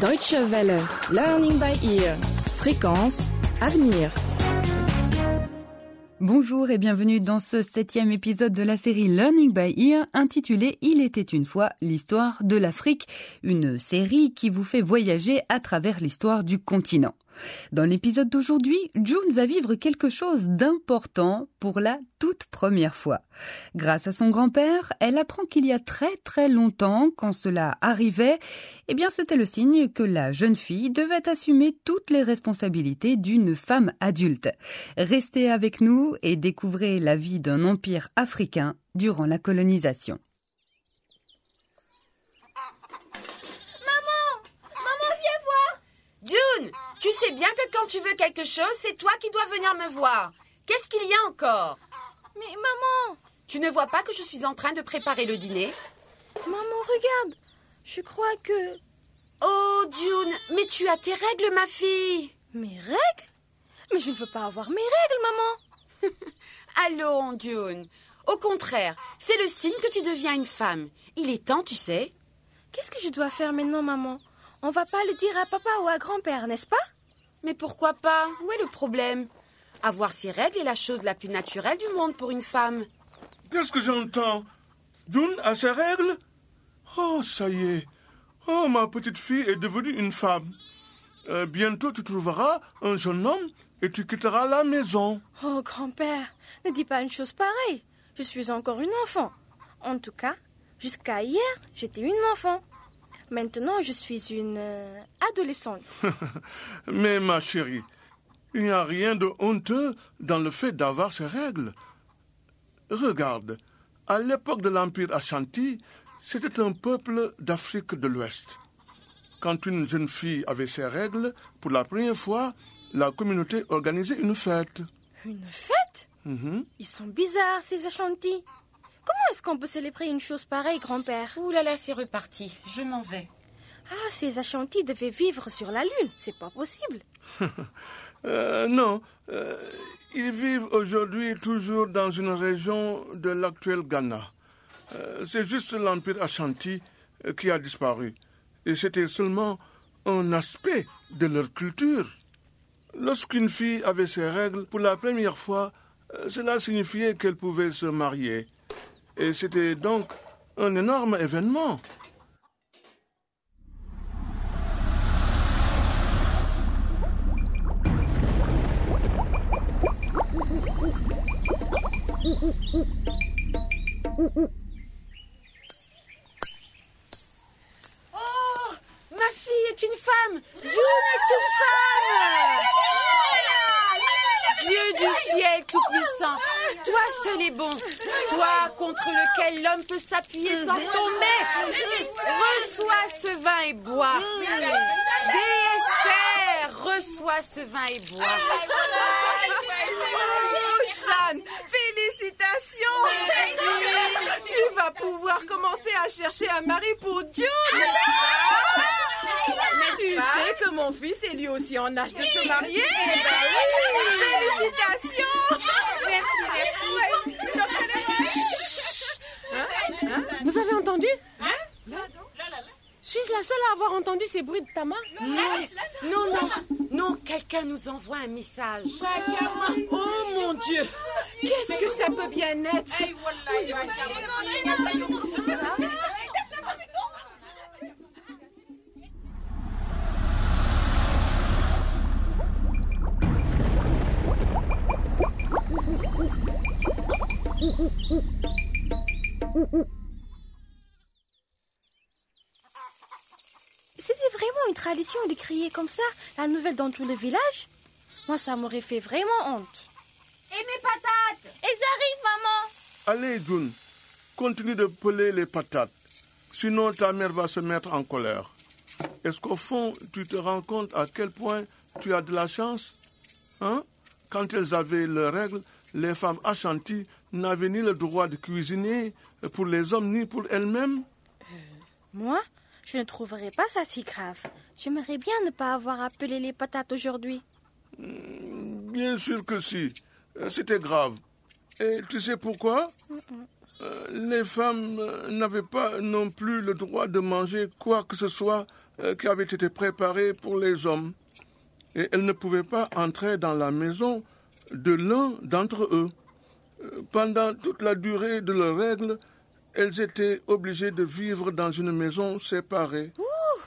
Deutsche Welle, Learning by Ear, Fréquence, Avenir. Bonjour et bienvenue dans ce septième épisode de la série Learning by Ear intitulé Il était une fois l'histoire de l'Afrique, une série qui vous fait voyager à travers l'histoire du continent. Dans l'épisode d'aujourd'hui, June va vivre quelque chose d'important pour la toute première fois. Grâce à son grand-père, elle apprend qu'il y a très très longtemps, quand cela arrivait, eh bien c'était le signe que la jeune fille devait assumer toutes les responsabilités d'une femme adulte. Restez avec nous et découvrez la vie d'un empire africain durant la colonisation. June, tu sais bien que quand tu veux quelque chose, c'est toi qui dois venir me voir. Qu'est-ce qu'il y a encore? Mais maman! Tu ne vois pas que je suis en train de préparer le dîner? Maman, regarde. Je crois que... Oh, June, mais tu as tes règles, ma fille. Mes règles? Mais je ne veux pas avoir mes règles, maman. Allons, June. Au contraire, c'est le signe que tu deviens une femme. Il est temps, tu sais. Qu'est-ce que je dois faire maintenant, maman? On va pas le dire à papa ou à grand-père, n'est-ce pas? Mais pourquoi pas? Où est le problème? Avoir ses règles est la chose la plus naturelle du monde pour une femme. Qu'est-ce que j'entends? June a ses règles? Oh, ça y est. Oh, ma petite fille est devenue une femme. Euh, bientôt, tu trouveras un jeune homme et tu quitteras la maison. Oh, grand-père, ne dis pas une chose pareille. Je suis encore une enfant. En tout cas, jusqu'à hier, j'étais une enfant. Maintenant, je suis une euh, adolescente. Mais ma chérie, il n'y a rien de honteux dans le fait d'avoir ses règles. Regarde, à l'époque de l'Empire Ashanti, c'était un peuple d'Afrique de l'Ouest. Quand une jeune fille avait ses règles, pour la première fois, la communauté organisait une fête. Une fête? Mhm. Ils sont bizarres, ces Ashantis. Comment est-ce qu'on peut célébrer une chose pareille, grand-père? Ouh là là, c'est reparti. Je m'en vais. Ah, ces Ashantis devaient vivre sur la Lune. C'est pas possible. Euh, non, euh, ils vivent aujourd'hui toujours dans une région de l'actuel Ghana. Euh, c'est juste l'Empire Ashanti qui a disparu. Et c'était seulement un aspect de leur culture. Lorsqu'une fille avait ses règles pour la première fois, euh, cela signifiait qu'elle pouvait se marier. Et c'était donc un énorme événement. Toi seul est bon. Toi contre lequel l'homme peut s'appuyer sans tomber. Reçois ce vin et bois. Déesse Terre, reçois ce vin et bois. Oh, Jeanne, félicitations Tu vas pouvoir commencer à chercher un mari pour June Tu sais que mon fils est lui aussi en âge de se marier. Félicitations. Vous avez entendu? Suis-je la seule à avoir entendu ces bruits de tamas Non, non, non, quelqu'un nous envoie un message. Oh mon Dieu. Qu'est-ce que ça peut bien être? C'était vraiment une tradition de crier comme ça la nouvelle dans tout le village Moi, ça m'aurait fait vraiment honte. Et mes patates Elles arrivent, maman Allez, June, continue de peler les patates. Sinon, ta mère va se mettre en colère. Est-ce qu'au fond, tu te rends compte à quel point tu as de la chance Hein? Quand elles avaient leurs règles, les femmes achanties n'avaient ni le droit de cuisiner pour les hommes ni pour elles-mêmes. Moi, je ne trouverais pas ça si grave. J'aimerais bien ne pas avoir appelé les patates aujourd'hui. Bien sûr que si. Euh, C'était grave. Et tu sais pourquoi? Euh, les femmes euh, n'avaient pas non plus le droit de manger quoi que ce soit euh, qui avait été préparé pour les hommes. Et elles ne pouvaient pas entrer dans la maison de l'un d'entre eux. Pendant toute la durée de leurs règles, elles étaient obligées de vivre dans une maison séparée. Ouh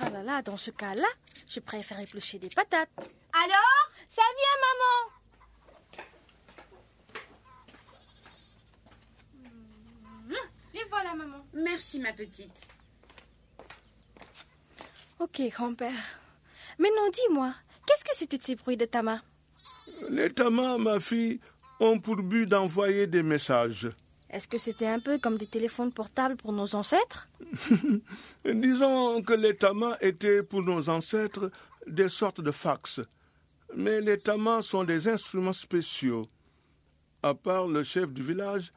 Ah là là, dans ce cas-là, je préfère éplucher des patates. Alors Ça vient, maman Les voilà, maman. Merci, ma petite. Ok, grand-père. Maintenant, dis-moi, qu'est-ce que c'était de ces bruits de tamas? Les tamas, ma fille, ont pour but d'envoyer des messages. Est-ce que c'était un peu comme des téléphones portables pour nos ancêtres Disons que les tamas étaient pour nos ancêtres des sortes de fax. Mais les tamas sont des instruments spéciaux. À part le chef du village,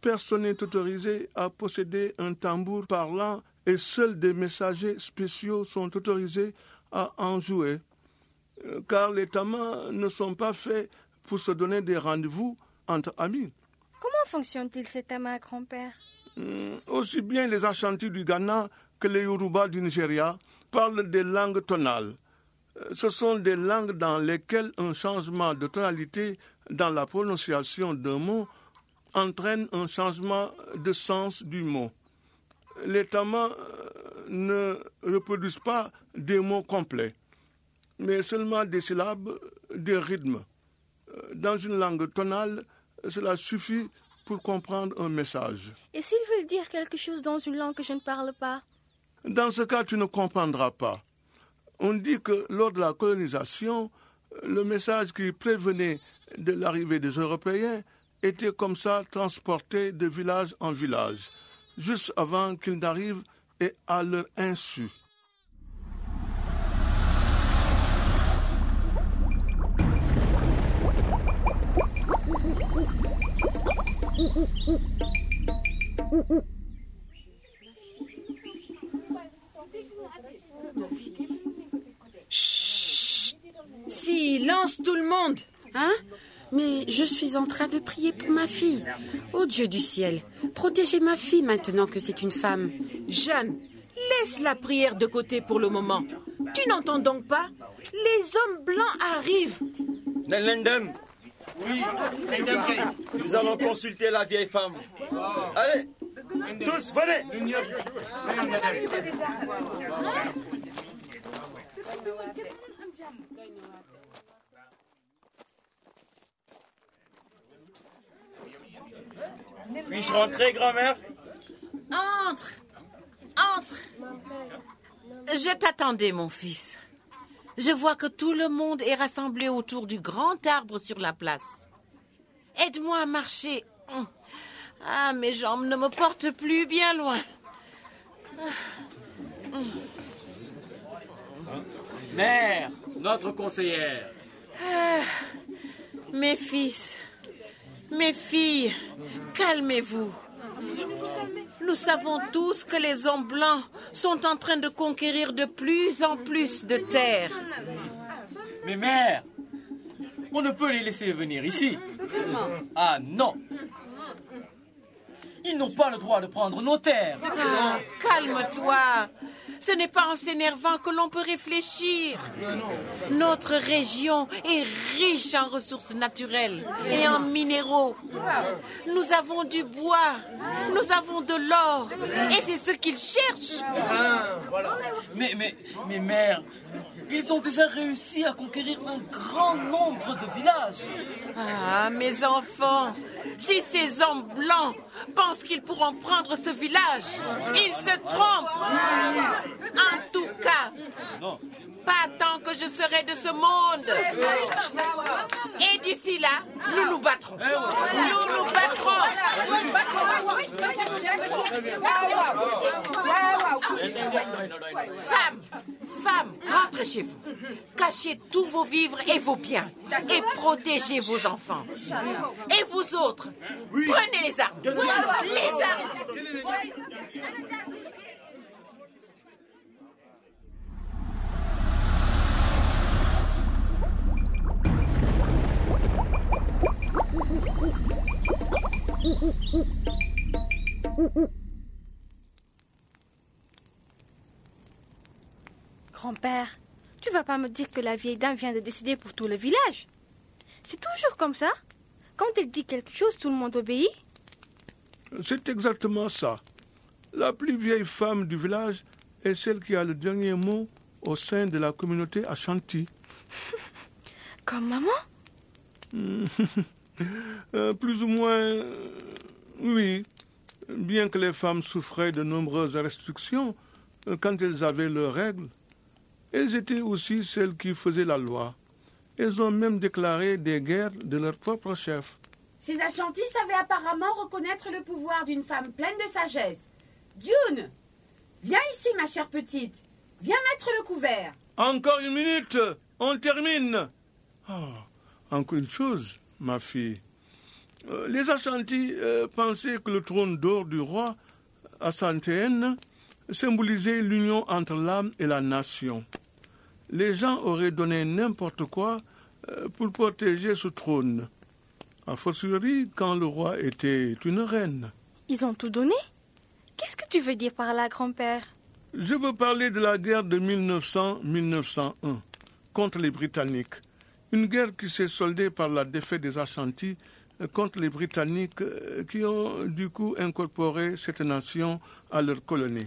personne n'est autorisé à posséder un tambour parlant et seuls des messagers spéciaux sont autorisés à en jouer. Euh, Car les tamas ne sont pas faits pour se donner des rendez-vous entre amis. Comment fonctionne-t-il ces tamas, grand-père? Hmm, Aussi bien les Ashantis du Ghana que les Yoruba du Nigeria parlent des langues tonales. Euh, Ce sont des langues dans lesquelles un changement de tonalité dans la prononciation d'un mot entraîne un changement de sens du mot. Les tamas euh, ne reproduisent pas des mots complets, mais seulement des syllabes, des rythmes. Dans une langue tonale, cela suffit pour comprendre un message. Et s'ils veulent dire quelque chose dans une langue que je ne parle pas? Dans ce cas, tu ne comprendras pas. On dit que lors de la colonisation, le message qui prévenait de l'arrivée des Européens était comme ça transporté de village en village, juste avant qu'ils n'arrivent et à leur insu. Hein Mais je suis en train de prier pour ma fille. Ô Dieu du ciel, protégez ma fille maintenant que c'est une femme. Jeanne, laisse la prière de côté pour le moment. Tu n'entends donc pas Les hommes blancs arrivent. Nelendem, nous allons consulter la vieille femme. Allez, tous, venez. Puis-je rentrer, grand-mère Entre. Entre. Je t'attendais, mon fils. Je vois que tout le monde est rassemblé autour du grand arbre sur la place. Aide-moi à marcher. Ah, mes jambes ne me portent plus bien loin. Mère, notre conseillère. Mes fils, mes filles, calmez-vous. Nous savons tous que les hommes blancs sont en train de conquérir de plus en plus de terres. Mais mère, on ne peut les laisser venir ici. Ah non. Ils n'ont pas le droit de prendre nos terres. Ah, calme-toi. Ce n'est pas en s'énervant que l'on peut réfléchir. Notre région est riche en ressources naturelles et en minéraux. Nous avons du bois, nous avons de l'or, et c'est ce qu'ils cherchent. Mais, mais, mais mère, ils ont déjà réussi à conquérir un grand nombre de villages. Ah, mes enfants, si ces hommes blancs pensent qu'ils pourront prendre ce village, ils se trompent. En tout cas, pas tant que je serai de ce monde. Et d'ici là, nous nous battrons. Nous nous battrons. Femmes, femmes, rentrez chez vous. Cachez tous vos vivres et vos biens. Et protégez vos enfants. Et vous autres, prenez les armes. Les armes. Grand-père, tu vas pas me dire que la vieille dame vient de décider pour tout le village C'est toujours comme ça Quand elle dit quelque chose, tout le monde obéit C'est exactement ça. La plus vieille femme du village est celle qui a le dernier mot au sein de la communauté Ashanti. Comme maman? Euh, plus ou moins, euh, oui. Bien que les femmes souffraient de nombreuses restrictions euh, quand elles avaient leurs règles, elles étaient aussi celles qui faisaient la loi. Elles ont même déclaré des guerres de leur propre chef. Ces Ashantis savaient apparemment reconnaître le pouvoir d'une femme pleine de sagesse. June, viens ici, ma chère petite. Viens mettre le couvert. Encore une minute, on termine. Ah, encore une chose, ma fille. Euh, les Ashantis euh, pensaient que le trône d'or du roi Asanthéenne symbolisait l'union entre l'âme et la nation. Les gens auraient donné n'importe quoi euh, pour protéger ce trône. A fortiori quand le roi était une reine. Ils ont tout donné Qu'est-ce que tu veux dire par là, grand-père? Je veux parler de la guerre de 1900-1901 contre les Britanniques. Une guerre qui s'est soldée par la défaite des Ashantis contre les Britanniques euh, qui ont du coup incorporé cette nation à leur colonie,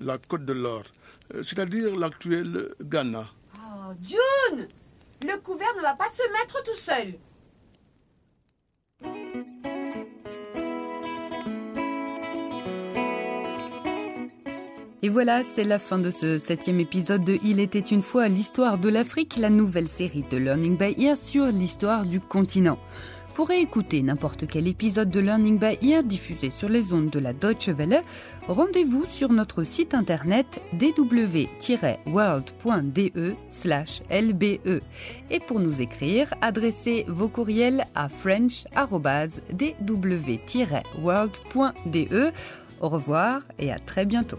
la Côte de l'Or, euh, c'est-à-dire l'actuel Ghana. Oh, June Le couvert ne va pas se mettre tout seul. Et voilà, c'est la fin de ce septième épisode de Il était une fois l'histoire de l'Afrique, la nouvelle série de Learning by Ear sur l'histoire du continent. Pour écouter n'importe quel épisode de Learning by Ear diffusé sur les ondes de la Deutsche Welle, rendez-vous sur notre site internet dw-world.de/lbe. Et pour nous écrire, adressez vos courriels à french@dw-world.de. Au revoir et à très bientôt.